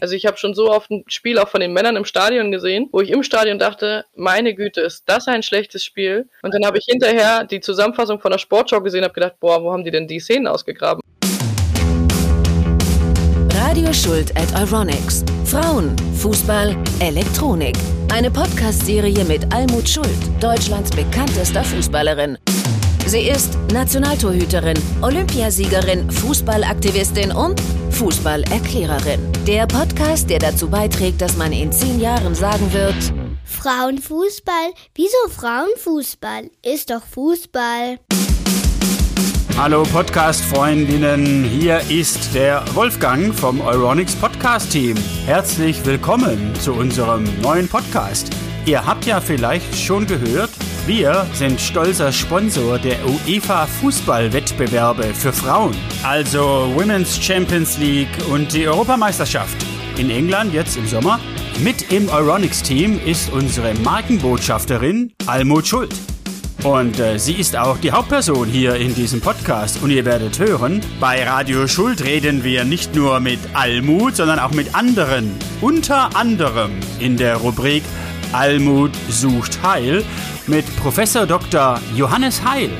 Also ich habe schon so oft ein Spiel auch von den Männern im Stadion gesehen, wo ich im Stadion dachte, meine Güte, ist das ein schlechtes Spiel. Und dann habe ich hinterher die Zusammenfassung von der Sportschau gesehen und habe gedacht, boah, wo haben die denn die Szenen ausgegraben? Radio Schuld at Euronics. Frauen, Fußball, Elektronik. Eine Podcast-Serie mit Almut Schuld, Deutschlands bekanntester Fußballerin. Sie ist Nationaltorhüterin, Olympiasiegerin, Fußballaktivistin und Fußballerklärerin. Der Podcast, der dazu beiträgt, dass man in zehn Jahren sagen wird: Frauenfußball? Wieso Frauenfußball? Ist doch Fußball. Hallo Podcast-Freundinnen, hier ist der Wolfgang vom Euronics Podcast-Team. Herzlich willkommen zu unserem neuen Podcast. Ihr habt ja vielleicht schon gehört, wir sind stolzer Sponsor der UEFA Fußballwettbewerbe für Frauen, also Women's Champions League und die Europameisterschaft. In England jetzt im Sommer. Mit im Euronics-Team ist unsere Markenbotschafterin Almut Schuld. Und äh, sie ist auch die Hauptperson hier in diesem Podcast. Und ihr werdet hören, bei Radio Schuld reden wir nicht nur mit Almut, sondern auch mit anderen. Unter anderem in der Rubrik Almut sucht Heil mit Professor Dr. Johannes Heil.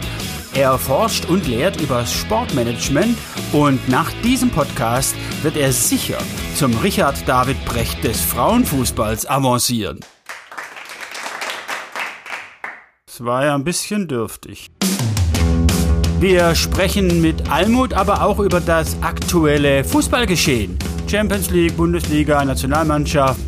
Er forscht und lehrt über Sportmanagement und nach diesem Podcast wird er sicher zum Richard David Brecht des Frauenfußballs avancieren. Es war ja ein bisschen dürftig. Wir sprechen mit Almut aber auch über das aktuelle Fußballgeschehen. Champions League, Bundesliga, Nationalmannschaft.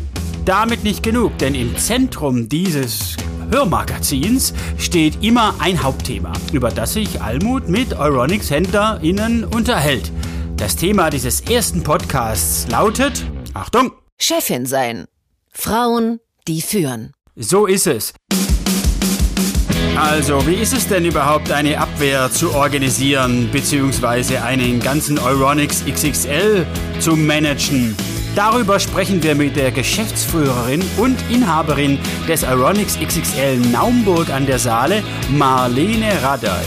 Damit nicht genug, denn im Zentrum dieses Hörmagazins steht immer ein Hauptthema, über das sich Almut mit Euronics HändlerInnen unterhält. Das Thema dieses ersten Podcasts lautet, Achtung, Chefin sein. Frauen, die führen. So ist es. Also, wie ist es denn überhaupt, eine Abwehr zu organisieren, beziehungsweise einen ganzen Euronics XXL zu managen? Darüber sprechen wir mit der Geschäftsführerin und Inhaberin des Euronics XXL Naumburg an der Saale, Marlene Radey.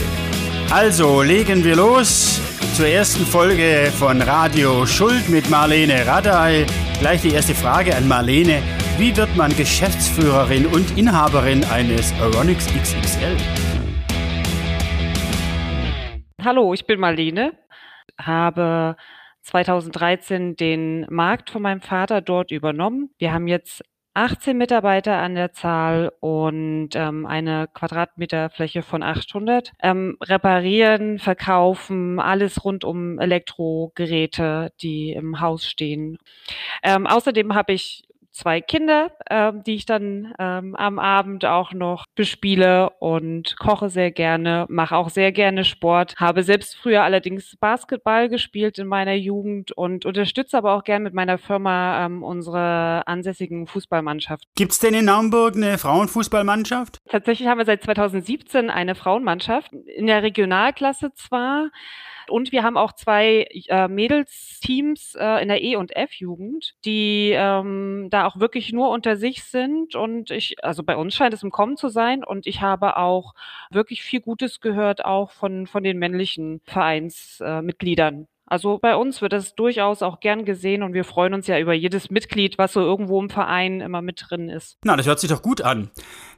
Also legen wir los zur ersten Folge von Radio Schuld mit Marlene Radey. Gleich die erste Frage an Marlene. Wie wird man Geschäftsführerin und Inhaberin eines Euronics XXL? Hallo, ich bin Marlene, habe 2013 den Markt von meinem Vater dort übernommen. Wir haben jetzt 18 Mitarbeiter an der Zahl und ähm, eine Quadratmeterfläche von 800. Ähm, reparieren, verkaufen, alles rund um Elektrogeräte, die im Haus stehen. Ähm, außerdem habe ich zwei Kinder, ähm, die ich dann ähm, am Abend auch noch bespiele und koche sehr gerne, mache auch sehr gerne Sport, habe selbst früher allerdings Basketball gespielt in meiner Jugend und unterstütze aber auch gerne mit meiner Firma ähm, unsere ansässigen Fußballmannschaft. Gibt es denn in Naumburg eine Frauenfußballmannschaft? Tatsächlich haben wir seit 2017 eine Frauenmannschaft in der Regionalklasse zwar. Und wir haben auch zwei äh, Mädelsteams äh, in der E- und F-Jugend, die ähm, da auch wirklich nur unter sich sind. Und ich, also bei uns scheint es im Kommen zu sein. Und ich habe auch wirklich viel Gutes gehört, auch von, von den männlichen Vereinsmitgliedern. Also bei uns wird das durchaus auch gern gesehen und wir freuen uns ja über jedes Mitglied, was so irgendwo im Verein immer mit drin ist. Na, das hört sich doch gut an.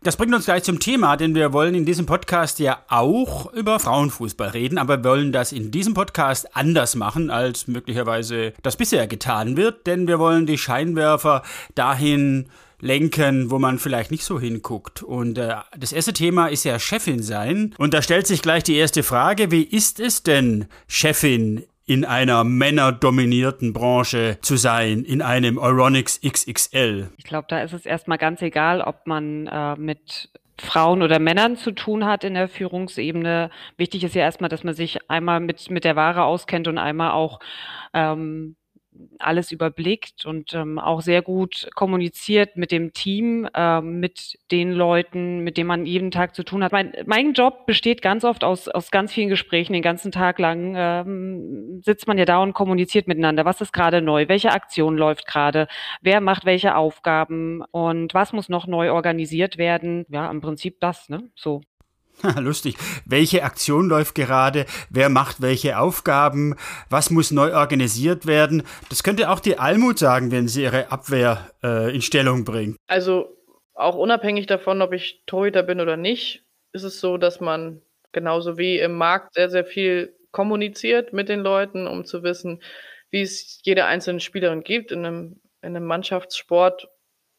Das bringt uns gleich zum Thema, denn wir wollen in diesem Podcast ja auch über Frauenfußball reden, aber wir wollen das in diesem Podcast anders machen, als möglicherweise das bisher getan wird, denn wir wollen die Scheinwerfer dahin lenken, wo man vielleicht nicht so hinguckt. Und äh, das erste Thema ist ja Chefin sein. Und da stellt sich gleich die erste Frage, wie ist es denn, Chefin in einer männerdominierten Branche zu sein, in einem Euronics XXL? Ich glaube, da ist es erstmal ganz egal, ob man äh, mit Frauen oder Männern zu tun hat in der Führungsebene. Wichtig ist ja erstmal, dass man sich einmal mit, mit der Ware auskennt und einmal auch ähm, alles überblickt und ähm, auch sehr gut kommuniziert mit dem Team, ähm, mit den Leuten, mit denen man jeden Tag zu tun hat. Mein, mein Job besteht ganz oft aus, aus ganz vielen Gesprächen. Den ganzen Tag lang ähm, sitzt man ja da und kommuniziert miteinander. Was ist gerade neu? Welche Aktion läuft gerade? Wer macht welche Aufgaben? Und was muss noch neu organisiert werden? Ja, im Prinzip das, ne? So. Lustig. Welche Aktion läuft gerade? Wer macht welche Aufgaben? Was muss neu organisiert werden? Das könnte auch die Almut sagen, wenn sie ihre Abwehr äh, in Stellung bringt. Also auch unabhängig davon, ob ich Torhüter bin oder nicht, ist es so, dass man genauso wie im Markt sehr, sehr viel kommuniziert mit den Leuten, um zu wissen, wie es jede einzelne Spielerin gibt. In einem, in einem Mannschaftssport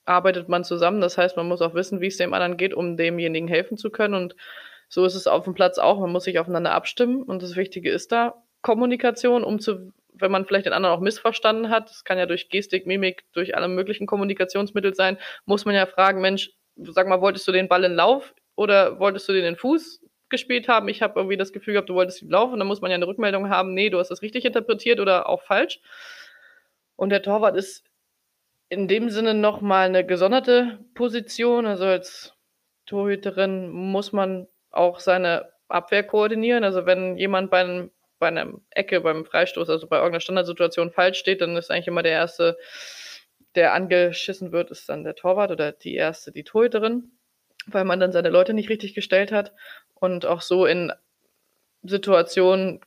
arbeitet man zusammen. Das heißt, man muss auch wissen, wie es dem anderen geht, um demjenigen helfen zu können. Und so ist es auf dem Platz auch. Man muss sich aufeinander abstimmen. Und das Wichtige ist da Kommunikation, um zu, wenn man vielleicht den anderen auch missverstanden hat, das kann ja durch Gestik, Mimik, durch alle möglichen Kommunikationsmittel sein, muss man ja fragen, Mensch, sag mal, wolltest du den Ball in Lauf oder wolltest du den in Fuß gespielt haben? Ich habe irgendwie das Gefühl gehabt, du wolltest ihn laufen. Dann muss man ja eine Rückmeldung haben, nee, du hast das richtig interpretiert oder auch falsch. Und der Torwart ist in dem Sinne nochmal eine gesonderte Position. Also als Torhüterin muss man auch seine Abwehr koordinieren. Also wenn jemand bei einem, bei einem Ecke, beim Freistoß, also bei irgendeiner Standardsituation falsch steht, dann ist eigentlich immer der Erste, der angeschissen wird, ist dann der Torwart oder die Erste, die Torhüterin, weil man dann seine Leute nicht richtig gestellt hat. Und auch so in Situationen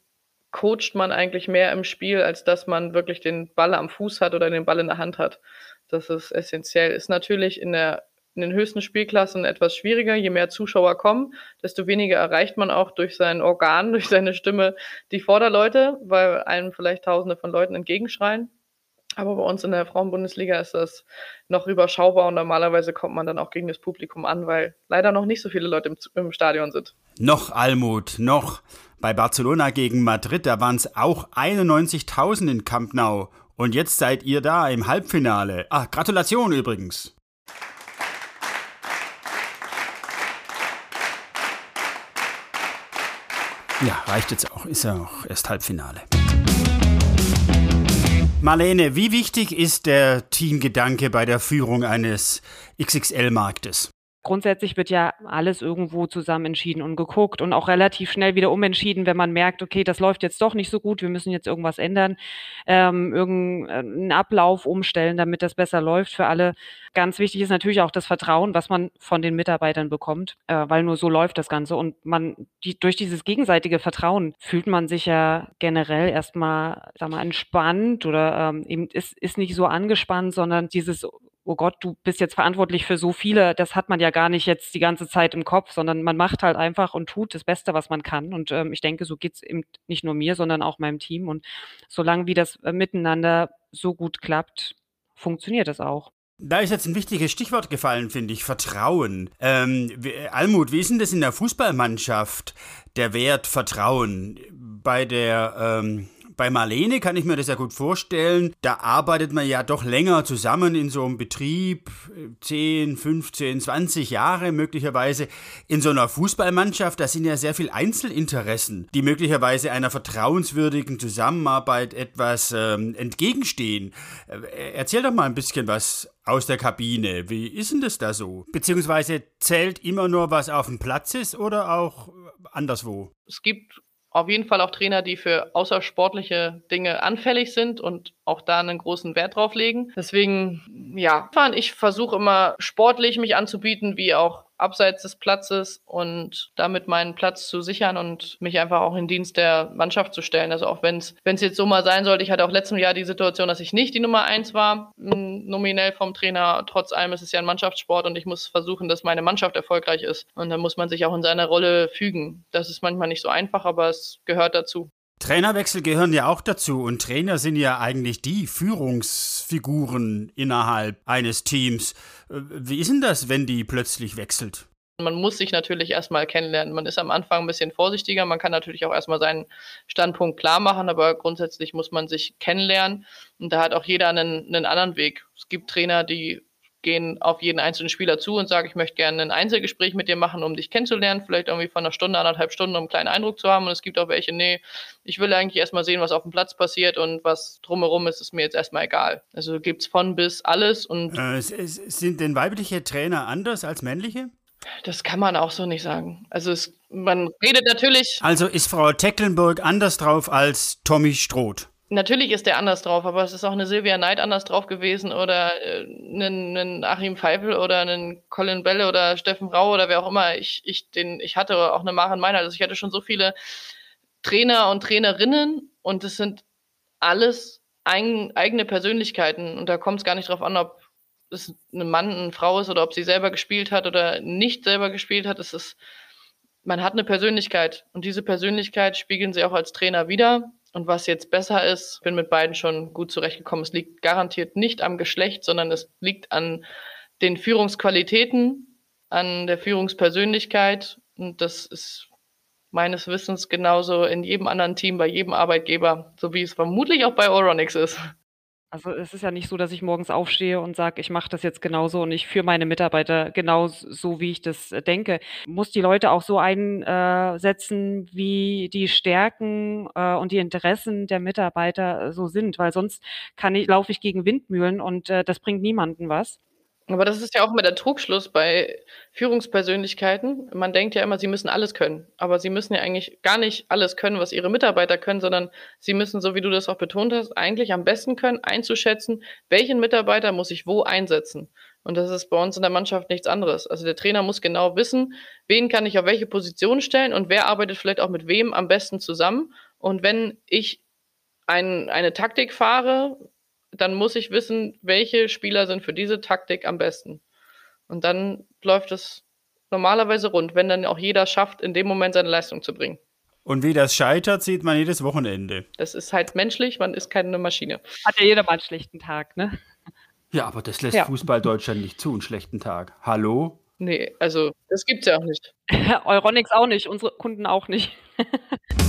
coacht man eigentlich mehr im Spiel, als dass man wirklich den Ball am Fuß hat oder den Ball in der Hand hat. Das ist essentiell. Ist natürlich in der in den höchsten Spielklassen etwas schwieriger. Je mehr Zuschauer kommen, desto weniger erreicht man auch durch sein Organ, durch seine Stimme die Vorderleute, weil einem vielleicht Tausende von Leuten entgegenschreien. Aber bei uns in der Frauenbundesliga ist das noch überschaubar und normalerweise kommt man dann auch gegen das Publikum an, weil leider noch nicht so viele Leute im, im Stadion sind. Noch Almut, noch. Bei Barcelona gegen Madrid, da waren es auch 91.000 in Camp Nou. Und jetzt seid ihr da im Halbfinale. Ah, Gratulation übrigens. Ja, reicht jetzt auch. Ist ja auch erst Halbfinale. Marlene, wie wichtig ist der Teamgedanke bei der Führung eines XXL-Marktes? Grundsätzlich wird ja alles irgendwo zusammen entschieden und geguckt und auch relativ schnell wieder umentschieden, wenn man merkt, okay, das läuft jetzt doch nicht so gut, wir müssen jetzt irgendwas ändern, ähm, irgendeinen Ablauf umstellen, damit das besser läuft für alle. Ganz wichtig ist natürlich auch das Vertrauen, was man von den Mitarbeitern bekommt, äh, weil nur so läuft das Ganze. Und man, die, durch dieses gegenseitige Vertrauen fühlt man sich ja generell erstmal, sag mal, entspannt oder ähm, eben ist, ist nicht so angespannt, sondern dieses oh Gott, du bist jetzt verantwortlich für so viele, das hat man ja gar nicht jetzt die ganze Zeit im Kopf, sondern man macht halt einfach und tut das Beste, was man kann. Und ähm, ich denke, so geht's eben nicht nur mir, sondern auch meinem Team. Und solange wie das äh, miteinander so gut klappt, funktioniert das auch. Da ist jetzt ein wichtiges Stichwort gefallen, finde ich, Vertrauen. Ähm, Almut, wie ist denn das in der Fußballmannschaft, der Wert Vertrauen? Bei der ähm, bei Marlene kann ich mir das ja gut vorstellen. Da arbeitet man ja doch länger zusammen in so einem Betrieb, 10, 15, 20 Jahre möglicherweise. In so einer Fußballmannschaft, da sind ja sehr viele Einzelinteressen, die möglicherweise einer vertrauenswürdigen Zusammenarbeit etwas ähm, entgegenstehen. Äh, erzähl doch mal ein bisschen was aus der Kabine. Wie ist denn das da so? Beziehungsweise zählt immer nur, was auf dem Platz ist oder auch anderswo? Es gibt auf jeden Fall auch Trainer, die für außersportliche Dinge anfällig sind und auch da einen großen Wert drauf legen. Deswegen, ja, ich versuche immer sportlich mich anzubieten, wie auch abseits des Platzes und damit meinen Platz zu sichern und mich einfach auch in Dienst der Mannschaft zu stellen. Also auch wenn es jetzt so mal sein sollte, ich hatte auch letztes Jahr die Situation, dass ich nicht die Nummer eins war, nominell vom Trainer. Trotz allem ist es ja ein Mannschaftssport und ich muss versuchen, dass meine Mannschaft erfolgreich ist. Und dann muss man sich auch in seine Rolle fügen. Das ist manchmal nicht so einfach, aber es gehört dazu. Trainerwechsel gehören ja auch dazu und Trainer sind ja eigentlich die Führungsfiguren innerhalb eines Teams. Äh, wie ist denn das, wenn die plötzlich wechselt? Man muss sich natürlich erstmal kennenlernen. Man ist am Anfang ein bisschen vorsichtiger. Man kann natürlich auch erstmal seinen Standpunkt klar machen, aber grundsätzlich muss man sich kennenlernen. Und da hat auch jeder einen, einen anderen Weg. Es gibt Trainer, die gehen auf jeden einzelnen Spieler zu und sagen, ich möchte gerne ein Einzelgespräch mit dir machen, um dich kennenzulernen, vielleicht irgendwie von einer Stunde, anderthalb Stunden, um einen kleinen Eindruck zu haben. Und es gibt auch welche, nee, ich will eigentlich erstmal sehen, was auf dem Platz passiert und was drumherum ist, ist mir jetzt erstmal egal. Also gibt es von bis alles und. Äh, sind denn weibliche Trainer anders als männliche? Das kann man auch so nicht sagen. Also es, man redet natürlich. Also ist Frau Tecklenburg anders drauf als Tommy Stroth? Natürlich ist der anders drauf, aber es ist auch eine Silvia Knight anders drauf gewesen oder äh, ein, ein Achim Pfeifel oder ein Colin Belle oder Steffen Rau oder wer auch immer. Ich, ich, den, ich hatte auch eine Maren Meiner. Also ich hatte schon so viele Trainer und Trainerinnen und es sind alles ein, eigene Persönlichkeiten und da kommt es gar nicht drauf an, ob es ein Mann, eine Frau ist oder ob sie selber gespielt hat oder nicht selber gespielt hat. Es ist, man hat eine Persönlichkeit und diese Persönlichkeit spiegeln sie auch als Trainer wieder. Und was jetzt besser ist, bin mit beiden schon gut zurechtgekommen. Es liegt garantiert nicht am Geschlecht, sondern es liegt an den Führungsqualitäten, an der Führungspersönlichkeit. Und das ist meines Wissens genauso in jedem anderen Team, bei jedem Arbeitgeber, so wie es vermutlich auch bei Oronix ist. Also es ist ja nicht so, dass ich morgens aufstehe und sage, ich mache das jetzt genauso und ich führe meine Mitarbeiter genauso, wie ich das äh, denke. Muss die Leute auch so einsetzen, wie die Stärken äh, und die Interessen der Mitarbeiter so sind, weil sonst kann ich, laufe ich gegen Windmühlen und äh, das bringt niemanden was. Aber das ist ja auch immer der Trugschluss bei Führungspersönlichkeiten. Man denkt ja immer, sie müssen alles können. Aber sie müssen ja eigentlich gar nicht alles können, was ihre Mitarbeiter können, sondern sie müssen, so wie du das auch betont hast, eigentlich am besten können, einzuschätzen, welchen Mitarbeiter muss ich wo einsetzen. Und das ist bei uns in der Mannschaft nichts anderes. Also der Trainer muss genau wissen, wen kann ich auf welche Position stellen und wer arbeitet vielleicht auch mit wem am besten zusammen. Und wenn ich ein, eine Taktik fahre, dann muss ich wissen, welche Spieler sind für diese Taktik am besten. Und dann läuft es normalerweise rund, wenn dann auch jeder schafft, in dem Moment seine Leistung zu bringen. Und wie das scheitert, sieht man jedes Wochenende. Das ist halt menschlich, man ist keine Maschine. Hat ja jeder mal einen schlechten Tag, ne? Ja, aber das lässt ja. Fußball Deutschland nicht zu, einen schlechten Tag. Hallo? Nee, also das gibt's ja auch nicht. Euronics auch nicht, unsere Kunden auch nicht.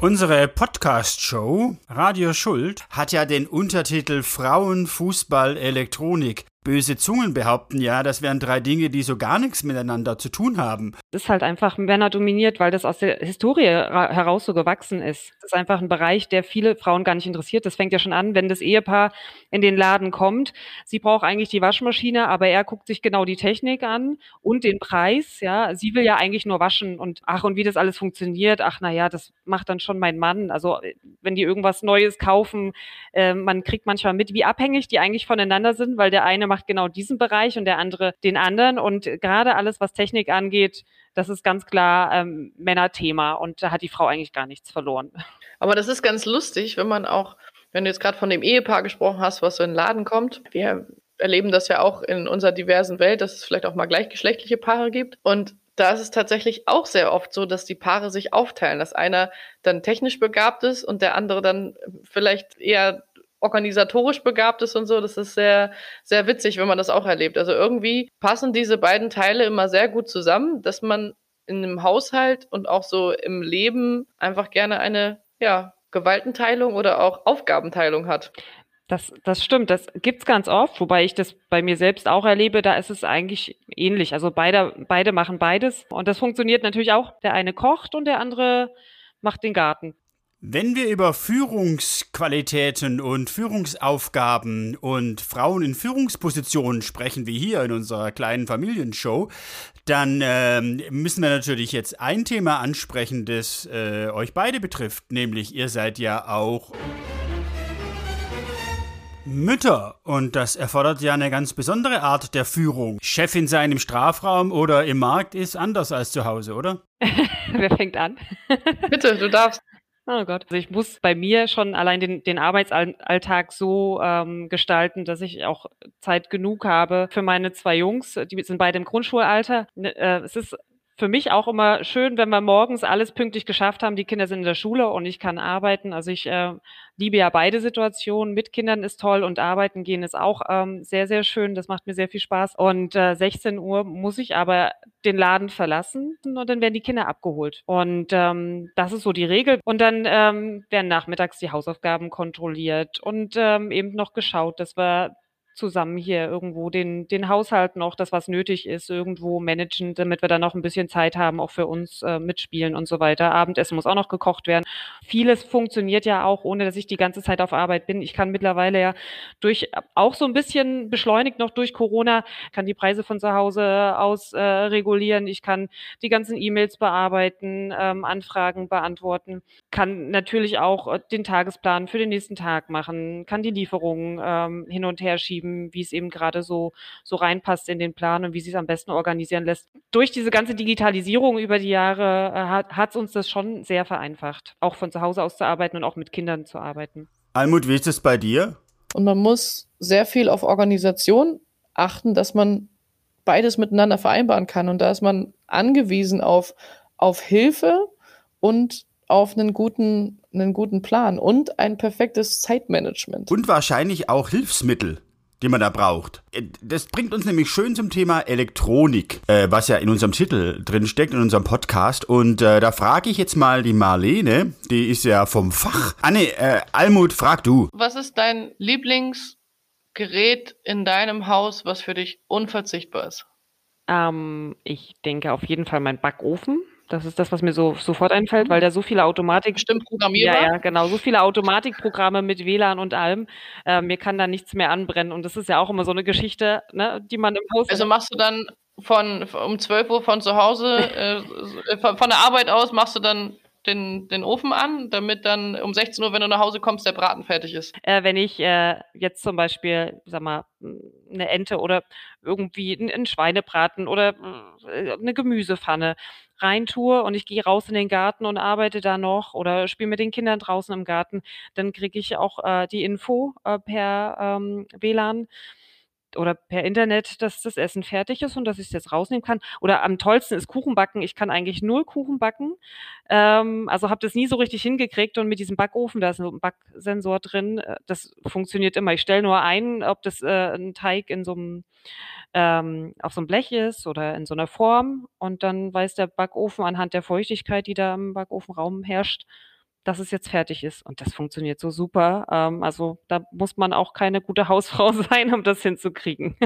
Unsere Podcast-Show Radio Schuld hat ja den Untertitel Frauen, Fußball, Elektronik. Böse Zungen behaupten ja, das wären drei Dinge, die so gar nichts miteinander zu tun haben. Das ist halt einfach Männer dominiert, weil das aus der Historie heraus so gewachsen ist. Das ist einfach ein Bereich, der viele Frauen gar nicht interessiert. Das fängt ja schon an, wenn das Ehepaar in den Laden kommt. Sie braucht eigentlich die Waschmaschine, aber er guckt sich genau die Technik an und den Preis. Ja, sie will ja eigentlich nur waschen und ach und wie das alles funktioniert. Ach na ja, das macht dann schon mein Mann. Also wenn die irgendwas Neues kaufen, äh, man kriegt manchmal mit, wie abhängig die eigentlich voneinander sind, weil der eine macht genau diesen Bereich und der andere den anderen. Und gerade alles, was Technik angeht, das ist ganz klar ähm, Männerthema und da hat die Frau eigentlich gar nichts verloren. Aber das ist ganz lustig, wenn man auch, wenn du jetzt gerade von dem Ehepaar gesprochen hast, was so in den Laden kommt. Wir erleben das ja auch in unserer diversen Welt, dass es vielleicht auch mal gleichgeschlechtliche Paare gibt. Und da ist es tatsächlich auch sehr oft so, dass die Paare sich aufteilen, dass einer dann technisch begabt ist und der andere dann vielleicht eher organisatorisch begabt ist und so. Das ist sehr, sehr witzig, wenn man das auch erlebt. Also irgendwie passen diese beiden Teile immer sehr gut zusammen, dass man in einem Haushalt und auch so im Leben einfach gerne eine, ja, Gewaltenteilung oder auch Aufgabenteilung hat. Das, das stimmt, das gibt's ganz oft, wobei ich das bei mir selbst auch erlebe, da ist es eigentlich ähnlich. Also beide, beide machen beides und das funktioniert natürlich auch. Der eine kocht und der andere macht den Garten. Wenn wir über Führungsqualitäten und Führungsaufgaben und Frauen in Führungspositionen sprechen, wie hier in unserer kleinen Familienshow, dann äh, müssen wir natürlich jetzt ein Thema ansprechen, das äh, euch beide betrifft, nämlich ihr seid ja auch Mütter. Und das erfordert ja eine ganz besondere Art der Führung. Chefin sein im Strafraum oder im Markt ist anders als zu Hause, oder? Wer fängt an? Bitte, du darfst. Oh Gott. Also ich muss bei mir schon allein den, den Arbeitsalltag so ähm, gestalten, dass ich auch Zeit genug habe für meine zwei Jungs. Die sind beide im Grundschulalter. Ne, äh, es ist für mich auch immer schön, wenn wir morgens alles pünktlich geschafft haben. Die Kinder sind in der Schule und ich kann arbeiten. Also ich äh, liebe ja beide Situationen. Mit Kindern ist toll und arbeiten gehen ist auch ähm, sehr, sehr schön. Das macht mir sehr viel Spaß. Und äh, 16 Uhr muss ich aber den Laden verlassen und dann werden die Kinder abgeholt. Und ähm, das ist so die Regel. Und dann ähm, werden nachmittags die Hausaufgaben kontrolliert und ähm, eben noch geschaut, dass wir zusammen hier irgendwo den, den Haushalt noch, das was nötig ist, irgendwo managen, damit wir dann noch ein bisschen Zeit haben, auch für uns äh, mitspielen und so weiter. Abendessen muss auch noch gekocht werden. Vieles funktioniert ja auch, ohne dass ich die ganze Zeit auf Arbeit bin. Ich kann mittlerweile ja durch auch so ein bisschen beschleunigt noch durch Corona, kann die Preise von zu Hause aus äh, regulieren. Ich kann die ganzen E-Mails bearbeiten, ähm, Anfragen beantworten, kann natürlich auch äh, den Tagesplan für den nächsten Tag machen, kann die Lieferungen ähm, hin und her schieben, wie es eben gerade so, so reinpasst in den Plan und wie sie es am besten organisieren lässt. Durch diese ganze Digitalisierung über die Jahre äh, hat es uns das schon sehr vereinfacht, auch von zu Hause aus zu arbeiten und auch mit Kindern zu arbeiten. Almut, wie ist es bei dir? Und man muss sehr viel auf Organisation achten, dass man beides miteinander vereinbaren kann. Und da ist man angewiesen auf, auf Hilfe und auf einen guten, einen guten Plan und ein perfektes Zeitmanagement. Und wahrscheinlich auch Hilfsmittel die man da braucht. Äh, das bringt uns nämlich schön zum Thema Elektronik, äh, was ja in unserem Titel drin steckt, in unserem Podcast. Und äh, da frage ich jetzt mal die Marlene, die ist ja vom Fach. Anne, äh, Almut, frag du. Was ist dein Lieblingsgerät in deinem Haus, was für dich unverzichtbar ist? Ähm, ich denke auf jeden Fall mein Backofen. Das ist das, was mir so sofort einfällt, weil da so viele Automatik. Bestimmt programmierbar. Ja, ja, genau. So viele Automatikprogramme mit WLAN und allem. Äh, mir kann da nichts mehr anbrennen. Und das ist ja auch immer so eine Geschichte, ne, die man im Haus. Also machst du dann von um 12 Uhr von zu Hause, äh, von, von der Arbeit aus, machst du dann den, den Ofen an, damit dann um 16 Uhr, wenn du nach Hause kommst, der Braten fertig ist? Äh, wenn ich äh, jetzt zum Beispiel, sag mal, eine Ente oder irgendwie einen Schweinebraten oder äh, eine Gemüsepfanne reintue und ich gehe raus in den Garten und arbeite da noch oder spiele mit den Kindern draußen im Garten, dann kriege ich auch äh, die Info äh, per ähm, WLAN oder per Internet, dass das Essen fertig ist und dass ich es jetzt rausnehmen kann. Oder am tollsten ist Kuchenbacken. Ich kann eigentlich null Kuchen backen. Ähm, also habe das nie so richtig hingekriegt und mit diesem Backofen, da ist ein Backsensor drin, äh, das funktioniert immer. Ich stelle nur ein, ob das äh, ein Teig in so einem ähm, auf so einem Blech ist oder in so einer Form und dann weiß der Backofen anhand der Feuchtigkeit, die da im Backofenraum herrscht, dass es jetzt fertig ist. Und das funktioniert so super. Ähm, also da muss man auch keine gute Hausfrau sein, um das hinzukriegen.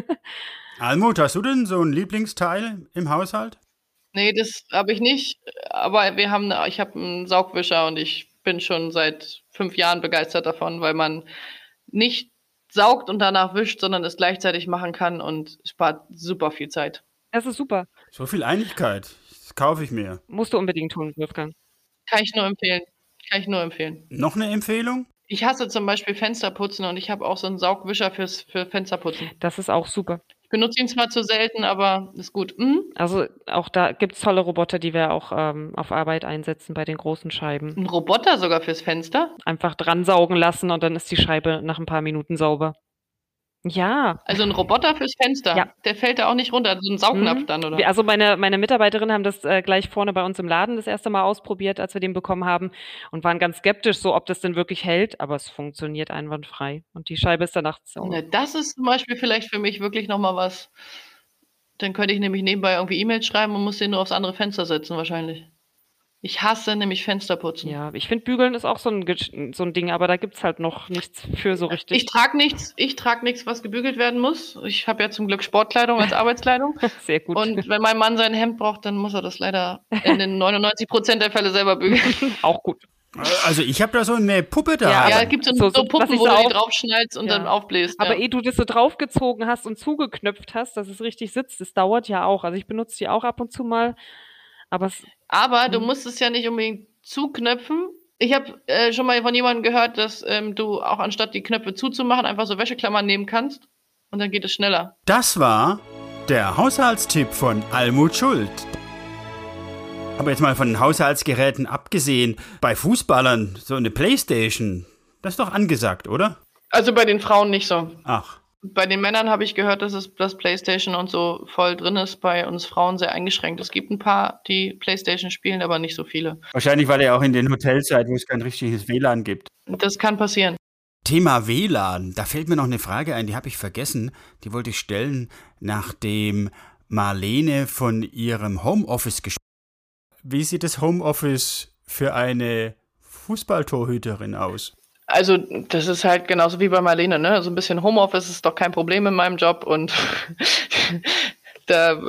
Almut, hast du denn so ein Lieblingsteil im Haushalt? Nee, das habe ich nicht. Aber wir haben, ich habe einen Saugwischer und ich bin schon seit fünf Jahren begeistert davon, weil man nicht saugt und danach wischt, sondern es gleichzeitig machen kann und spart super viel Zeit. Das ist super. So viel Einigkeit. Das kaufe ich mir. Musst du unbedingt tun, Wolfgang. Kann ich nur empfehlen. Kann ich nur empfehlen. Noch eine Empfehlung? Ich hasse zum Beispiel Fensterputzen und ich habe auch so einen Saugwischer fürs, für Fensterputzen. Das ist auch super. Ich benutze ihn zwar zu selten, aber ist gut. Mhm. Also auch da gibt es tolle Roboter, die wir auch ähm, auf Arbeit einsetzen bei den großen Scheiben. Ein Roboter sogar fürs Fenster? Einfach dran saugen lassen und dann ist die Scheibe nach ein paar Minuten sauber. Ja. Also ein Roboter fürs Fenster. Ja. Der fällt da auch nicht runter. So ein Saugnapf mhm. dann, oder? Also meine, meine Mitarbeiterinnen haben das äh, gleich vorne bei uns im Laden das erste Mal ausprobiert, als wir den bekommen haben und waren ganz skeptisch, so ob das denn wirklich hält, aber es funktioniert einwandfrei. Und die Scheibe ist danach so. Ne, das ist zum Beispiel vielleicht für mich wirklich nochmal was. Dann könnte ich nämlich nebenbei irgendwie E-Mails schreiben und muss den nur aufs andere Fenster setzen, wahrscheinlich. Ich hasse nämlich Fensterputzen. Ja, ich finde Bügeln ist auch so ein, so ein Ding, aber da gibt es halt noch nichts für so richtig. Ich trage nichts, ich trage nichts, was gebügelt werden muss. Ich habe ja zum Glück Sportkleidung als Arbeitskleidung. Sehr gut. Und wenn mein Mann sein Hemd braucht, dann muss er das leider in den 99 Prozent der Fälle selber bügeln. auch gut. Also ich habe da so eine Puppe da. Ja, ja es gibt so, so, so Puppen, wo du die draufschneidest und ja. dann aufbläst. Aber ja. ehe du das so draufgezogen hast und zugeknöpft hast, dass es richtig sitzt, das dauert ja auch. Also ich benutze die auch ab und zu mal. Aber, aber du hm. musst es ja nicht unbedingt zuknöpfen. Ich habe äh, schon mal von jemandem gehört, dass ähm, du auch anstatt die Knöpfe zuzumachen, einfach so Wäscheklammern nehmen kannst und dann geht es schneller. Das war der Haushaltstipp von Almut Schuld. Aber jetzt mal von den Haushaltsgeräten abgesehen, bei Fußballern so eine Playstation, das ist doch angesagt, oder? Also bei den Frauen nicht so. Ach. Bei den Männern habe ich gehört, dass es das PlayStation und so voll drin ist. Bei uns Frauen sehr eingeschränkt. Es gibt ein paar, die PlayStation spielen, aber nicht so viele. Wahrscheinlich, weil ihr auch in den Hotels seid, wo es kein richtiges WLAN gibt. Das kann passieren. Thema WLAN. Da fällt mir noch eine Frage ein, die habe ich vergessen. Die wollte ich stellen, nachdem Marlene von ihrem Homeoffice gesprochen Wie sieht das Homeoffice für eine Fußballtorhüterin aus? Also, das ist halt genauso wie bei Marlene, ne? So ein bisschen Homeoffice ist doch kein Problem in meinem Job und da,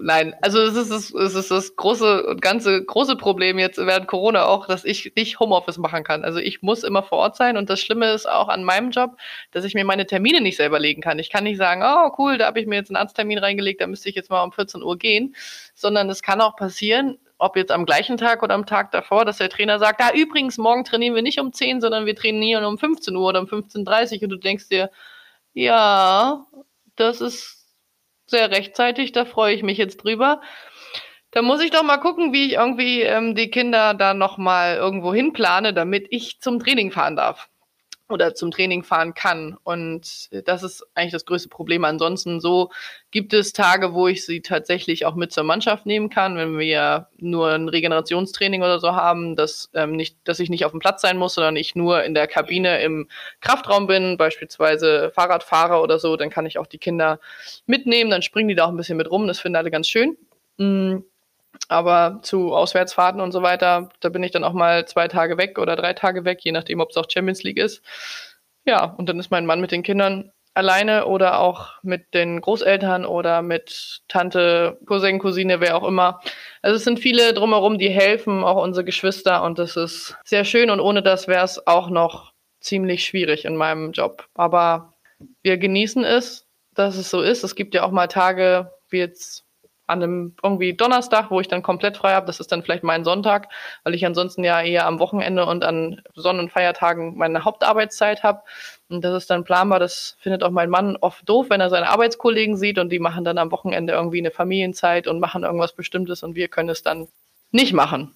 nein, also es ist, es ist das große und ganze große Problem jetzt während Corona auch, dass ich nicht Homeoffice machen kann. Also ich muss immer vor Ort sein und das Schlimme ist auch an meinem Job, dass ich mir meine Termine nicht selber legen kann. Ich kann nicht sagen, oh cool, da habe ich mir jetzt einen Arzttermin reingelegt, da müsste ich jetzt mal um 14 Uhr gehen, sondern es kann auch passieren, ob jetzt am gleichen Tag oder am Tag davor, dass der Trainer sagt, ah, übrigens, morgen trainieren wir nicht um 10, sondern wir trainieren um 15 Uhr oder um 15.30 Uhr und du denkst dir, ja, das ist sehr rechtzeitig, da freue ich mich jetzt drüber. Da muss ich doch mal gucken, wie ich irgendwie ähm, die Kinder da nochmal irgendwo hinplane, damit ich zum Training fahren darf oder zum Training fahren kann. Und das ist eigentlich das größte Problem. Ansonsten so gibt es Tage, wo ich sie tatsächlich auch mit zur Mannschaft nehmen kann, wenn wir nur ein Regenerationstraining oder so haben, dass, ähm, nicht, dass ich nicht auf dem Platz sein muss, sondern ich nur in der Kabine im Kraftraum bin, beispielsweise Fahrradfahrer oder so, dann kann ich auch die Kinder mitnehmen, dann springen die da auch ein bisschen mit rum, das finden alle ganz schön. Mm. Aber zu Auswärtsfahrten und so weiter, da bin ich dann auch mal zwei Tage weg oder drei Tage weg, je nachdem, ob es auch Champions League ist. Ja, und dann ist mein Mann mit den Kindern alleine oder auch mit den Großeltern oder mit Tante, Cousin, Cousine, wer auch immer. Also es sind viele drumherum, die helfen, auch unsere Geschwister und das ist sehr schön und ohne das wäre es auch noch ziemlich schwierig in meinem Job. Aber wir genießen es, dass es so ist. Es gibt ja auch mal Tage, wie jetzt an einem irgendwie Donnerstag, wo ich dann komplett frei habe. Das ist dann vielleicht mein Sonntag, weil ich ansonsten ja eher am Wochenende und an Sonn- und Feiertagen meine Hauptarbeitszeit habe. Und das ist dann planbar. Das findet auch mein Mann oft doof, wenn er seine Arbeitskollegen sieht und die machen dann am Wochenende irgendwie eine Familienzeit und machen irgendwas Bestimmtes und wir können es dann nicht machen.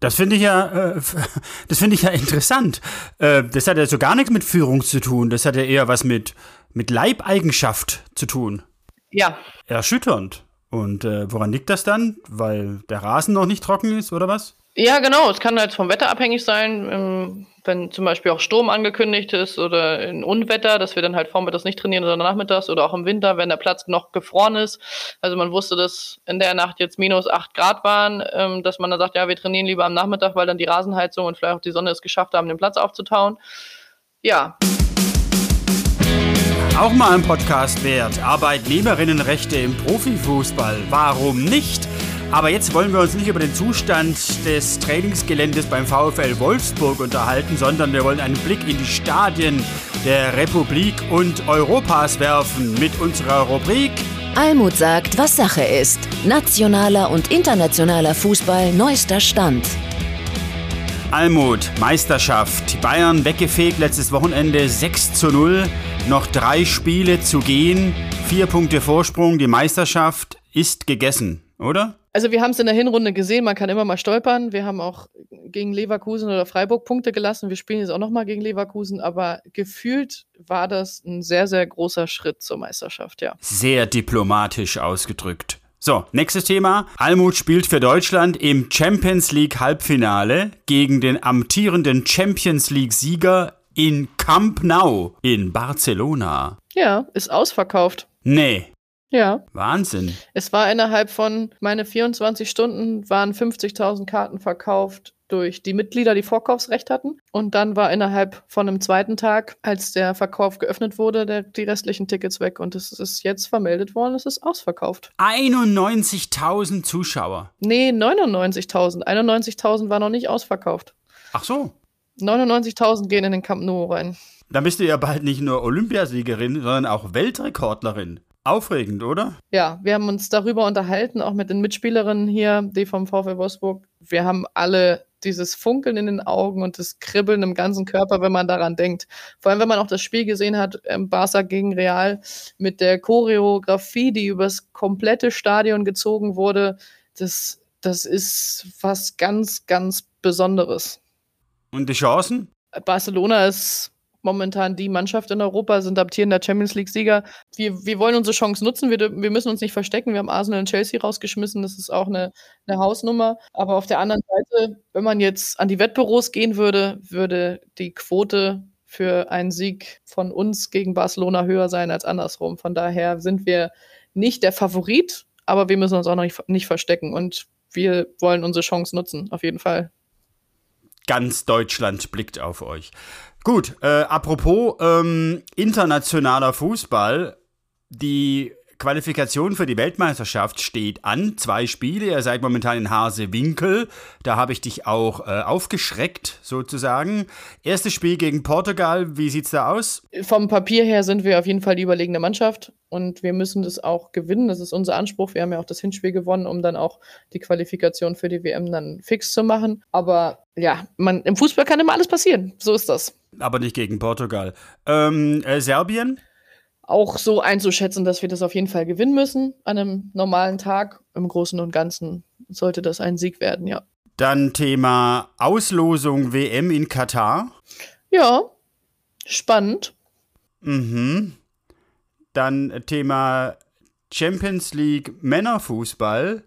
Das finde ich ja, äh, das finde ich ja interessant. Äh, das hat ja so gar nichts mit Führung zu tun. Das hat ja eher was mit, mit Leibeigenschaft zu tun. Ja. Erschütternd. Und äh, woran liegt das dann? Weil der Rasen noch nicht trocken ist oder was? Ja, genau. Es kann halt vom Wetter abhängig sein, ähm, wenn zum Beispiel auch Sturm angekündigt ist oder ein Unwetter, dass wir dann halt vormittags nicht trainieren oder nachmittags oder auch im Winter, wenn der Platz noch gefroren ist. Also man wusste, dass in der Nacht jetzt minus acht Grad waren, ähm, dass man dann sagt, ja, wir trainieren lieber am Nachmittag, weil dann die Rasenheizung und vielleicht auch die Sonne es geschafft haben, den Platz aufzutauen. Ja. Auch mal ein Podcast wert. Arbeitnehmerinnenrechte im Profifußball. Warum nicht? Aber jetzt wollen wir uns nicht über den Zustand des Trainingsgeländes beim VfL Wolfsburg unterhalten, sondern wir wollen einen Blick in die Stadien der Republik und Europas werfen mit unserer Rubrik Almut sagt, was Sache ist. Nationaler und internationaler Fußball neuester Stand. Almut, Meisterschaft. Bayern weggefegt letztes Wochenende 6 zu 0. Noch drei Spiele zu gehen. Vier Punkte Vorsprung. Die Meisterschaft ist gegessen, oder? Also wir haben es in der Hinrunde gesehen, man kann immer mal stolpern. Wir haben auch gegen Leverkusen oder Freiburg Punkte gelassen. Wir spielen jetzt auch nochmal gegen Leverkusen, aber gefühlt war das ein sehr, sehr großer Schritt zur Meisterschaft, ja. Sehr diplomatisch ausgedrückt. So, nächstes Thema. Almut spielt für Deutschland im Champions League Halbfinale gegen den amtierenden Champions League Sieger in Camp Nou in Barcelona. Ja, ist ausverkauft. Nee. Ja. Wahnsinn. Es war innerhalb von, meine 24 Stunden waren 50.000 Karten verkauft durch die Mitglieder, die Vorkaufsrecht hatten. Und dann war innerhalb von einem zweiten Tag, als der Verkauf geöffnet wurde, der, die restlichen Tickets weg. Und es ist jetzt vermeldet worden, es ist ausverkauft. 91.000 Zuschauer. Nee, 99.000. 91.000 war noch nicht ausverkauft. Ach so. 99.000 gehen in den Camp Nou rein. Da bist du ja bald nicht nur Olympiasiegerin, sondern auch Weltrekordlerin. Aufregend, oder? Ja, wir haben uns darüber unterhalten, auch mit den Mitspielerinnen hier, die vom VfL Wolfsburg. Wir haben alle dieses Funkeln in den Augen und das Kribbeln im ganzen Körper, wenn man daran denkt. Vor allem, wenn man auch das Spiel gesehen hat, ähm, Barca gegen Real, mit der Choreografie, die übers komplette Stadion gezogen wurde. Das, das ist was ganz, ganz Besonderes. Und die Chancen? Barcelona ist momentan die Mannschaft in Europa, sind amtierender Champions League-Sieger. Wir, wir wollen unsere Chance nutzen, wir, wir müssen uns nicht verstecken. Wir haben Arsenal und Chelsea rausgeschmissen, das ist auch eine, eine Hausnummer. Aber auf der anderen Seite, wenn man jetzt an die Wettbüros gehen würde, würde die Quote für einen Sieg von uns gegen Barcelona höher sein als andersrum. Von daher sind wir nicht der Favorit, aber wir müssen uns auch noch nicht, nicht verstecken und wir wollen unsere Chance nutzen, auf jeden Fall. Ganz Deutschland blickt auf euch. Gut, äh, apropos ähm, internationaler Fußball, die Qualifikation für die Weltmeisterschaft steht an. Zwei Spiele. Ihr seid momentan in Hasewinkel. Da habe ich dich auch äh, aufgeschreckt, sozusagen. Erstes Spiel gegen Portugal. Wie sieht's da aus? Vom Papier her sind wir auf jeden Fall die überlegene Mannschaft und wir müssen das auch gewinnen. Das ist unser Anspruch. Wir haben ja auch das Hinspiel gewonnen, um dann auch die Qualifikation für die WM dann fix zu machen. Aber ja, man, im Fußball kann immer alles passieren. So ist das. Aber nicht gegen Portugal. Ähm, äh, Serbien? Auch so einzuschätzen, dass wir das auf jeden Fall gewinnen müssen an einem normalen Tag. Im Großen und Ganzen sollte das ein Sieg werden, ja. Dann Thema Auslosung WM in Katar. Ja, spannend. Mhm. Dann Thema Champions League Männerfußball.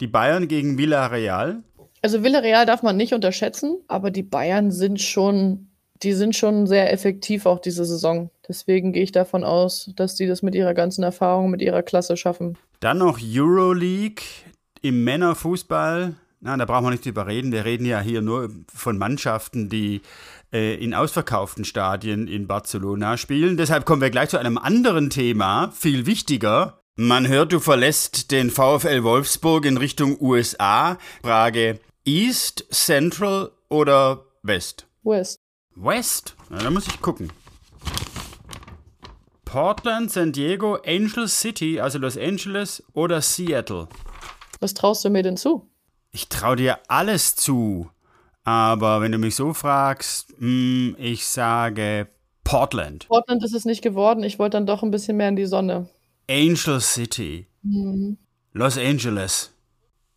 Die Bayern gegen Villarreal. Also Villarreal darf man nicht unterschätzen, aber die Bayern sind schon die sind schon sehr effektiv auch diese Saison. Deswegen gehe ich davon aus, dass die das mit ihrer ganzen Erfahrung, mit ihrer Klasse schaffen. Dann noch Euroleague im Männerfußball. Na, da brauchen wir nicht drüber reden. Wir reden ja hier nur von Mannschaften, die äh, in ausverkauften Stadien in Barcelona spielen. Deshalb kommen wir gleich zu einem anderen Thema, viel wichtiger. Man hört, du verlässt den VfL Wolfsburg in Richtung USA. Frage: East, Central oder West? West. West? Na, da muss ich gucken. Portland, San Diego, Angel City, also Los Angeles oder Seattle? Was traust du mir denn zu? Ich traue dir alles zu. Aber wenn du mich so fragst, mh, hm, ich sage Portland. Portland ist es nicht geworden. Ich wollte dann doch ein bisschen mehr in die Sonne. Angel City. Mhm. Los Angeles.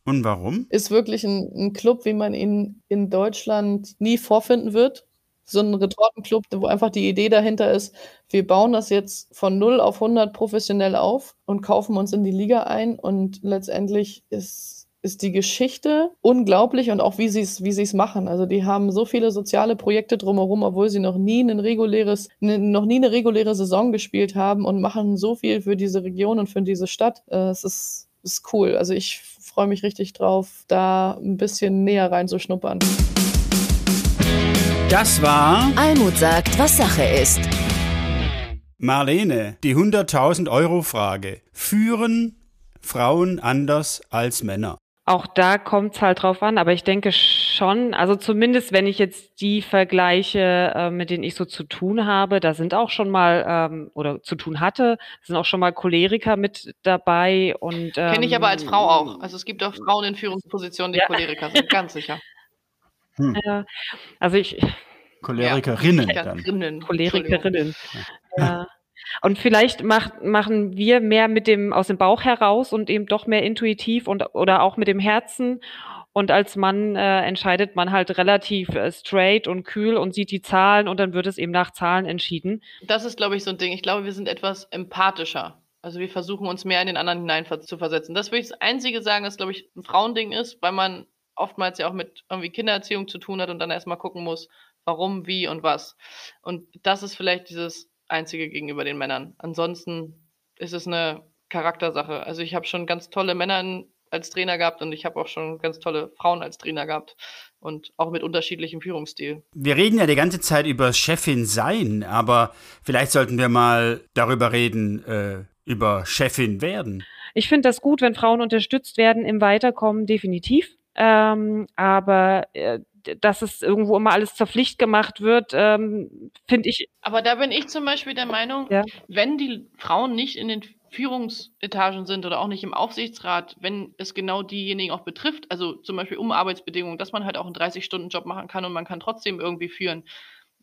Und warum? Ist wirklich ein, ein Club, wie man ihn in Deutschland nie vorfinden wird so ein Retortenclub, wo einfach die Idee dahinter ist, wir bauen das jetzt von 0 auf 100 professionell auf und kaufen uns in die Liga ein und letztendlich ist ist die Geschichte unglaublich und auch wie sie es wie es machen. Also die haben so viele soziale Projekte drumherum, obwohl sie noch nie ein reguläres ne, noch nie eine reguläre Saison gespielt haben und machen so viel für diese Region und für diese Stadt. Äh, es ist ist cool. Also ich freue mich richtig drauf, da ein bisschen näher reinzuschnuppern. Das war Almut sagt, was Sache ist. Marlene, die 100.000 Euro Frage. Führen Frauen anders als Männer? Auch da kommt es halt drauf an, aber ich denke schon, also zumindest wenn ich jetzt die vergleiche, äh, mit denen ich so zu tun habe, da sind auch schon mal ähm, oder zu tun hatte, sind auch schon mal Choleriker mit dabei und ähm, kenne ich aber als Frau auch. Also es gibt auch Frauen in Führungspositionen, die ja. Choleriker sind, ganz sicher. Hm. Ja, also ich. Cholerikerinnen ja, dann. Cholerikerinnen. Ja. Und vielleicht macht, machen wir mehr mit dem aus dem Bauch heraus und eben doch mehr intuitiv und oder auch mit dem Herzen. Und als Mann äh, entscheidet man halt relativ äh, straight und kühl und sieht die Zahlen und dann wird es eben nach Zahlen entschieden. Das ist, glaube ich, so ein Ding. Ich glaube, wir sind etwas empathischer. Also wir versuchen uns mehr in den anderen hinein zu versetzen. Das würde ich das Einzige sagen, das, glaube ich, ein Frauending ist, weil man oftmals ja auch mit irgendwie Kindererziehung zu tun hat und dann erstmal gucken muss, warum, wie und was. Und das ist vielleicht dieses Einzige gegenüber den Männern. Ansonsten ist es eine Charaktersache. Also ich habe schon ganz tolle Männer als Trainer gehabt und ich habe auch schon ganz tolle Frauen als Trainer gehabt und auch mit unterschiedlichem Führungsstil. Wir reden ja die ganze Zeit über Chefin sein, aber vielleicht sollten wir mal darüber reden, äh, über Chefin werden. Ich finde das gut, wenn Frauen unterstützt werden im Weiterkommen, definitiv. Ähm, aber äh, dass es irgendwo immer alles zur Pflicht gemacht wird, ähm, finde ich. Aber da bin ich zum Beispiel der Meinung, ja. wenn die Frauen nicht in den Führungsetagen sind oder auch nicht im Aufsichtsrat, wenn es genau diejenigen auch betrifft, also zum Beispiel um Arbeitsbedingungen, dass man halt auch einen 30-Stunden-Job machen kann und man kann trotzdem irgendwie führen,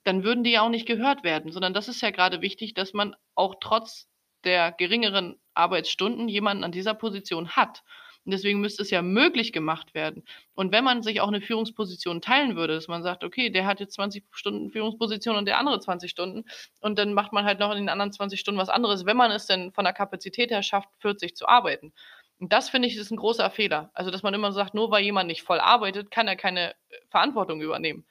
dann würden die ja auch nicht gehört werden, sondern das ist ja gerade wichtig, dass man auch trotz der geringeren Arbeitsstunden jemanden an dieser Position hat. Und deswegen müsste es ja möglich gemacht werden. Und wenn man sich auch eine Führungsposition teilen würde, dass man sagt, okay, der hat jetzt 20 Stunden Führungsposition und der andere 20 Stunden und dann macht man halt noch in den anderen 20 Stunden was anderes, wenn man es denn von der Kapazität her schafft, 40 zu arbeiten. Und das finde ich ist ein großer Fehler. Also, dass man immer sagt, nur weil jemand nicht voll arbeitet, kann er keine äh, Verantwortung übernehmen.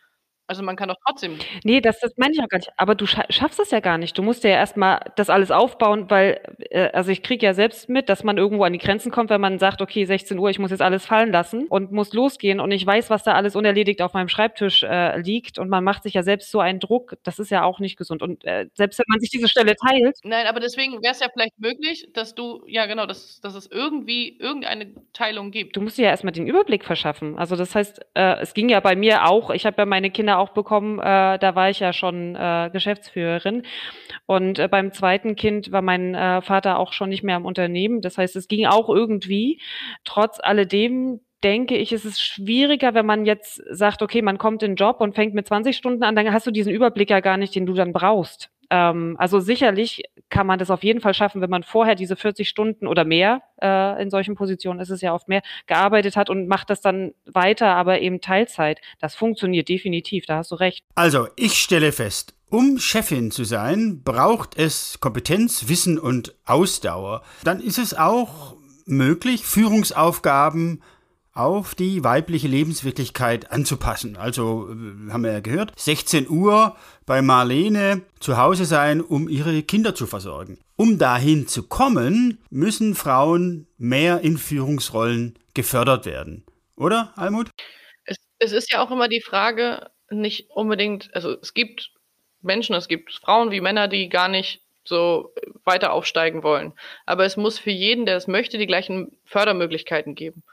Also man kann doch trotzdem. Nee, das, das meine ich auch gar nicht. Aber du schaffst es ja gar nicht. Du musst ja erstmal das alles aufbauen, weil, äh, also ich kriege ja selbst mit, dass man irgendwo an die Grenzen kommt, wenn man sagt, okay, 16 Uhr, ich muss jetzt alles fallen lassen und muss losgehen und ich weiß, was da alles unerledigt auf meinem Schreibtisch äh, liegt und man macht sich ja selbst so einen Druck, das ist ja auch nicht gesund. Und äh, selbst wenn man sich diese Stelle teilt. Nein, aber deswegen wäre es ja vielleicht möglich, dass du, ja genau, dass, dass es irgendwie irgendeine Teilung gibt. Du musst dir ja erstmal den Überblick verschaffen. Also das heißt, äh, es ging ja bei mir auch, ich habe ja meine Kinder auch bekommen, äh, da war ich ja schon äh, Geschäftsführerin. Und äh, beim zweiten Kind war mein äh, Vater auch schon nicht mehr im Unternehmen. Das heißt, es ging auch irgendwie. Trotz alledem denke ich, ist es schwieriger, wenn man jetzt sagt, okay, man kommt in den Job und fängt mit 20 Stunden an, dann hast du diesen Überblick ja gar nicht, den du dann brauchst. Ähm, also sicherlich kann man das auf jeden Fall schaffen, wenn man vorher diese 40 Stunden oder mehr, äh, in solchen Positionen ist es ja oft mehr, gearbeitet hat und macht das dann weiter, aber eben Teilzeit. Das funktioniert definitiv, da hast du recht. Also, ich stelle fest, um Chefin zu sein, braucht es Kompetenz, Wissen und Ausdauer. Dann ist es auch möglich, Führungsaufgaben auf die weibliche Lebenswirklichkeit anzupassen. Also äh, haben wir ja gehört, 16 Uhr bei Marlene zu Hause sein, um ihre Kinder zu versorgen. Um dahin zu kommen, müssen Frauen mehr in Führungsrollen gefördert werden. Oder, Almut? Es, es ist ja auch immer die Frage, nicht unbedingt, also es gibt Menschen, es gibt Frauen wie Männer, die gar nicht so weiter aufsteigen wollen. Aber es muss für jeden, der es möchte, die gleichen Fördermöglichkeiten geben.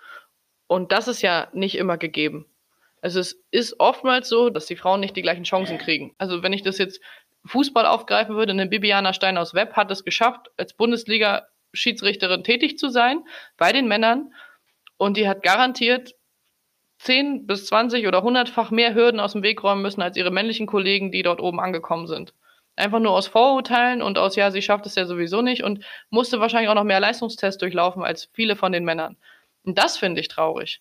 Und das ist ja nicht immer gegeben. Also es ist oftmals so, dass die Frauen nicht die gleichen Chancen kriegen. Also wenn ich das jetzt Fußball aufgreifen würde, eine Bibiana Stein aus Web hat es geschafft, als Bundesliga-Schiedsrichterin tätig zu sein bei den Männern. Und die hat garantiert 10 bis 20 oder 100-fach mehr Hürden aus dem Weg räumen müssen als ihre männlichen Kollegen, die dort oben angekommen sind. Einfach nur aus Vorurteilen und aus, ja, sie schafft es ja sowieso nicht und musste wahrscheinlich auch noch mehr Leistungstests durchlaufen als viele von den Männern. Und das finde ich traurig.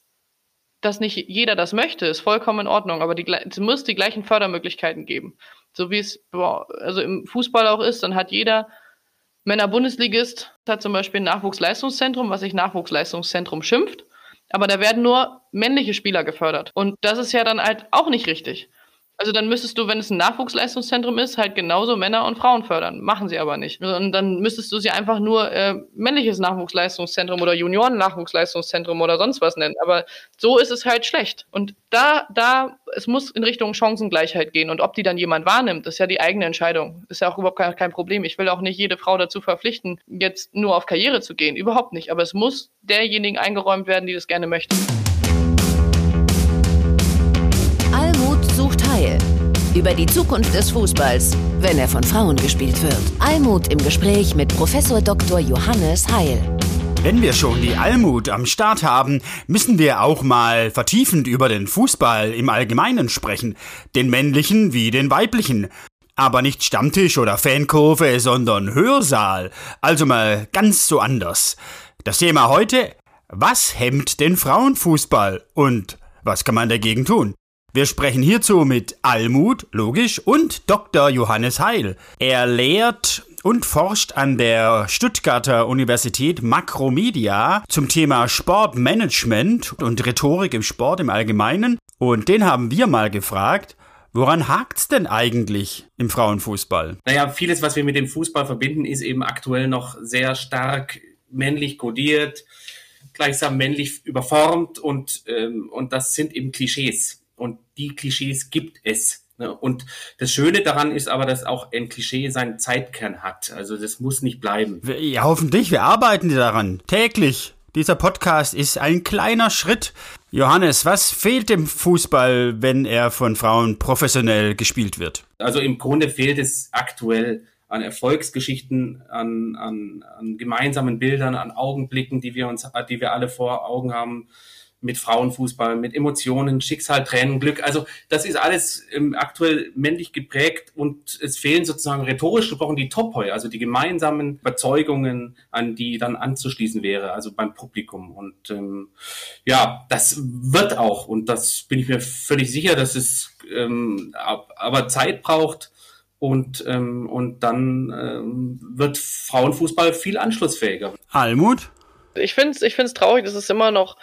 Dass nicht jeder das möchte, ist vollkommen in Ordnung, aber die, es muss die gleichen Fördermöglichkeiten geben. So wie es also im Fußball auch ist, dann hat jeder Männer-Bundesligist, hat zum Beispiel ein Nachwuchsleistungszentrum, was sich Nachwuchsleistungszentrum schimpft, aber da werden nur männliche Spieler gefördert. Und das ist ja dann halt auch nicht richtig. Also dann müsstest du, wenn es ein Nachwuchsleistungszentrum ist, halt genauso Männer und Frauen fördern. Machen sie aber nicht. Und dann müsstest du sie einfach nur äh, männliches Nachwuchsleistungszentrum oder Junioren-Nachwuchsleistungszentrum oder sonst was nennen. Aber so ist es halt schlecht. Und da, da, es muss in Richtung Chancengleichheit gehen. Und ob die dann jemand wahrnimmt, ist ja die eigene Entscheidung. Ist ja auch überhaupt kein, kein Problem. Ich will auch nicht jede Frau dazu verpflichten, jetzt nur auf Karriere zu gehen. Überhaupt nicht. Aber es muss derjenigen eingeräumt werden, die das gerne möchten. Über die Zukunft des Fußballs, wenn er von Frauen gespielt wird. Almut im Gespräch mit Professor Dr. Johannes Heil. Wenn wir schon die Almut am Start haben, müssen wir auch mal vertiefend über den Fußball im Allgemeinen sprechen, den männlichen wie den weiblichen. Aber nicht Stammtisch oder Fankurve, sondern Hörsaal, also mal ganz so anders. Das Thema heute, was hemmt den Frauenfußball und was kann man dagegen tun? Wir sprechen hierzu mit Almut, logisch, und Dr. Johannes Heil. Er lehrt und forscht an der Stuttgarter Universität Makromedia zum Thema Sportmanagement und Rhetorik im Sport im Allgemeinen. Und den haben wir mal gefragt, Woran hakt's denn eigentlich im Frauenfußball? Naja, vieles, was wir mit dem Fußball verbinden, ist eben aktuell noch sehr stark männlich kodiert, gleichsam männlich überformt und, ähm, und das sind eben Klischees. Und die Klischees gibt es. Ne? Und das Schöne daran ist aber, dass auch ein Klischee seinen Zeitkern hat. Also das muss nicht bleiben. Ja, hoffentlich. Wir arbeiten daran. Täglich. Dieser Podcast ist ein kleiner Schritt. Johannes, was fehlt dem Fußball, wenn er von Frauen professionell gespielt wird? Also im Grunde fehlt es aktuell an Erfolgsgeschichten, an, an, an gemeinsamen Bildern, an Augenblicken, die wir uns, die wir alle vor Augen haben mit Frauenfußball, mit Emotionen, Schicksal, Tränen, Glück. Also das ist alles ähm, aktuell männlich geprägt und es fehlen sozusagen rhetorisch gesprochen die Topoi, also die gemeinsamen Überzeugungen, an die dann anzuschließen wäre, also beim Publikum. Und ähm, ja, das wird auch und das bin ich mir völlig sicher, dass es ähm, aber Zeit braucht und, ähm, und dann ähm, wird Frauenfußball viel anschlussfähiger. Almut? Ich finde es ich find's traurig, dass es immer noch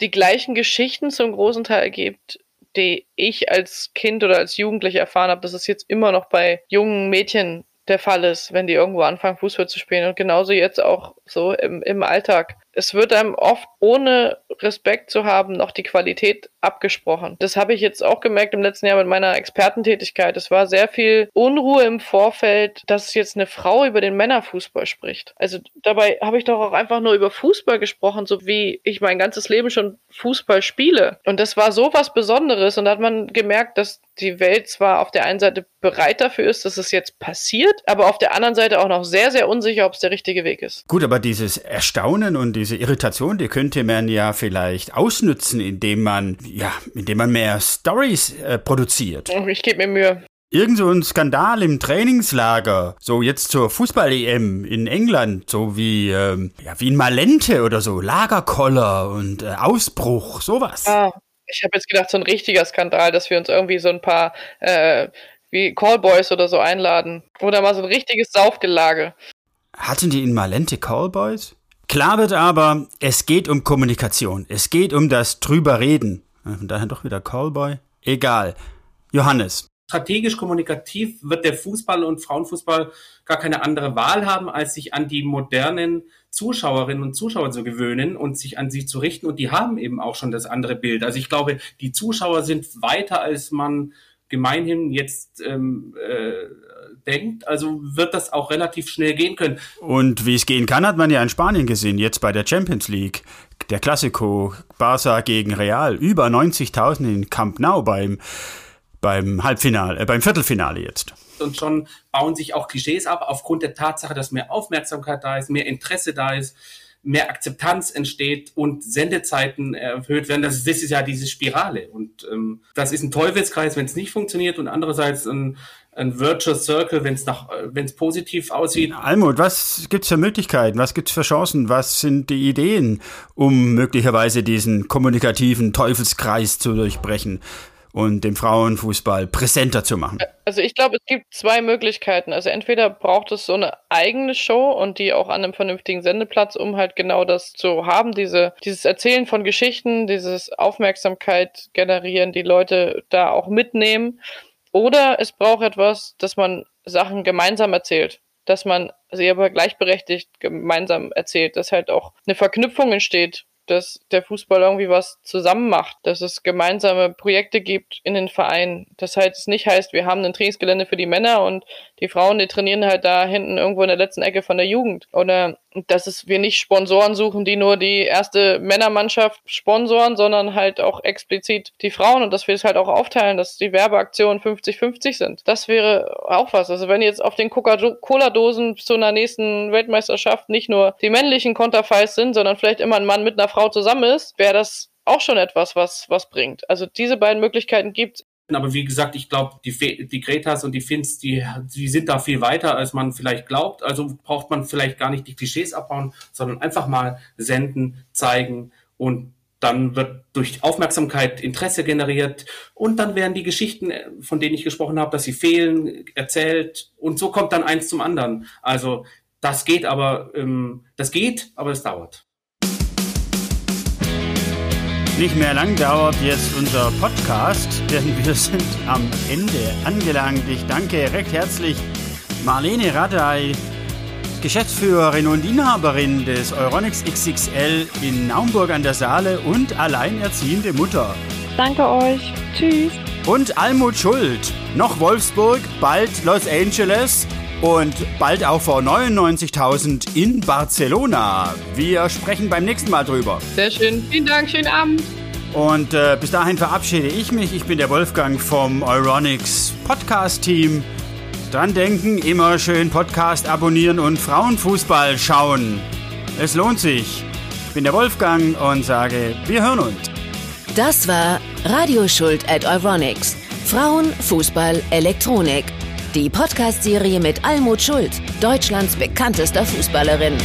die gleichen Geschichten zum großen Teil gibt, die ich als Kind oder als Jugendliche erfahren habe, dass es jetzt immer noch bei jungen Mädchen der Fall ist, wenn die irgendwo anfangen, Fußball zu spielen. Und genauso jetzt auch so im, im Alltag es wird einem oft ohne Respekt zu haben noch die Qualität abgesprochen. Das habe ich jetzt auch gemerkt im letzten Jahr mit meiner Expertentätigkeit. Es war sehr viel Unruhe im Vorfeld, dass jetzt eine Frau über den Männerfußball spricht. Also dabei habe ich doch auch einfach nur über Fußball gesprochen, so wie ich mein ganzes Leben schon Fußball spiele. Und das war so was Besonderes. Und da hat man gemerkt, dass die Welt zwar auf der einen Seite bereit dafür ist, dass es jetzt passiert, aber auf der anderen Seite auch noch sehr, sehr unsicher, ob es der richtige Weg ist. Gut, aber dieses Erstaunen und diese Irritation, die könnte man ja vielleicht ausnutzen, indem man, ja, indem man mehr Stories äh, produziert. Ich gebe mir Mühe. Irgend so ein Skandal im Trainingslager, so jetzt zur Fußball-EM in England, so wie, ähm, ja, wie in Malente oder so, Lagerkoller und äh, Ausbruch, sowas. Ah, ich habe jetzt gedacht, so ein richtiger Skandal, dass wir uns irgendwie so ein paar äh, wie Callboys oder so einladen. Oder mal so ein richtiges Saufgelage. Hatten die in Malente Callboys? Klar wird aber, es geht um Kommunikation. Es geht um das drüber reden. Von daher doch wieder Callboy. Egal. Johannes. Strategisch kommunikativ wird der Fußball und Frauenfußball gar keine andere Wahl haben, als sich an die modernen Zuschauerinnen und Zuschauer zu gewöhnen und sich an sie zu richten. Und die haben eben auch schon das andere Bild. Also ich glaube, die Zuschauer sind weiter, als man gemeinhin jetzt ähm, äh, denkt. Also wird das auch relativ schnell gehen können. Und wie es gehen kann, hat man ja in Spanien gesehen, jetzt bei der Champions League. Der Classico, Barça gegen Real, über 90.000 in Camp Nou beim, beim Halbfinale, äh, beim Viertelfinale jetzt. Und schon bauen sich auch Klischees ab, aufgrund der Tatsache, dass mehr Aufmerksamkeit da ist, mehr Interesse da ist mehr Akzeptanz entsteht und Sendezeiten erhöht werden. Das, das ist ja diese Spirale. Und ähm, das ist ein Teufelskreis, wenn es nicht funktioniert und andererseits ein, ein Virtuous Circle, wenn es nach, wenn es positiv aussieht. Almut, was gibt's für Möglichkeiten? Was gibt's für Chancen? Was sind die Ideen, um möglicherweise diesen kommunikativen Teufelskreis zu durchbrechen? und dem Frauenfußball präsenter zu machen? Also ich glaube, es gibt zwei Möglichkeiten. Also entweder braucht es so eine eigene Show und die auch an einem vernünftigen Sendeplatz, um halt genau das zu haben, diese, dieses Erzählen von Geschichten, dieses Aufmerksamkeit generieren, die Leute da auch mitnehmen. Oder es braucht etwas, dass man Sachen gemeinsam erzählt dass man sie aber gleichberechtigt gemeinsam erzählt, dass halt auch eine Verknüpfung entsteht dass der Fußball irgendwie was zusammen macht, dass es gemeinsame Projekte gibt in den Vereinen. Das heißt, es nicht heißt, wir haben ein Trainingsgelände für die Männer und die Frauen, die trainieren halt da hinten irgendwo in der letzten Ecke von der Jugend. Oder dass es wir nicht Sponsoren suchen, die nur die erste Männermannschaft sponsoren, sondern halt auch explizit die Frauen und dass wir es halt auch aufteilen, dass die Werbeaktionen 50-50 sind. Das wäre auch was. Also wenn jetzt auf den Coca-Cola-Dosen zu einer nächsten Weltmeisterschaft nicht nur die männlichen Konterfeis sind, sondern vielleicht immer ein Mann mit einer Frau zusammen ist, wäre das auch schon etwas, was, was bringt. Also diese beiden Möglichkeiten gibt aber wie gesagt, ich glaube, die, die Gretas und die Finns, die, die sind da viel weiter, als man vielleicht glaubt. Also braucht man vielleicht gar nicht die Klischees abbauen, sondern einfach mal senden, zeigen und dann wird durch Aufmerksamkeit Interesse generiert und dann werden die Geschichten, von denen ich gesprochen habe, dass sie fehlen, erzählt und so kommt dann eins zum anderen. Also das geht aber, ähm, das geht, aber es dauert. Nicht mehr lang dauert jetzt unser Podcast, denn wir sind am Ende angelangt. Ich danke recht herzlich Marlene Radey, Geschäftsführerin und Inhaberin des Euronics XXL in Naumburg an der Saale und alleinerziehende Mutter. Danke euch. Tschüss. Und Almut Schuld. Noch Wolfsburg, bald Los Angeles und bald auch vor 99.000 in Barcelona. Wir sprechen beim nächsten Mal drüber. Sehr schön. Vielen Dank. Schönen Abend. Und äh, bis dahin verabschiede ich mich. Ich bin der Wolfgang vom Euronics Podcast-Team. Dran denken, immer schön Podcast abonnieren und Frauenfußball schauen. Es lohnt sich. Ich bin der Wolfgang und sage, wir hören uns. Das war Radioschuld at Euronics. Frauen, Fußball, Elektronik. Die Podcast-Serie mit Almut Schuld, Deutschlands bekanntester Fußballerin.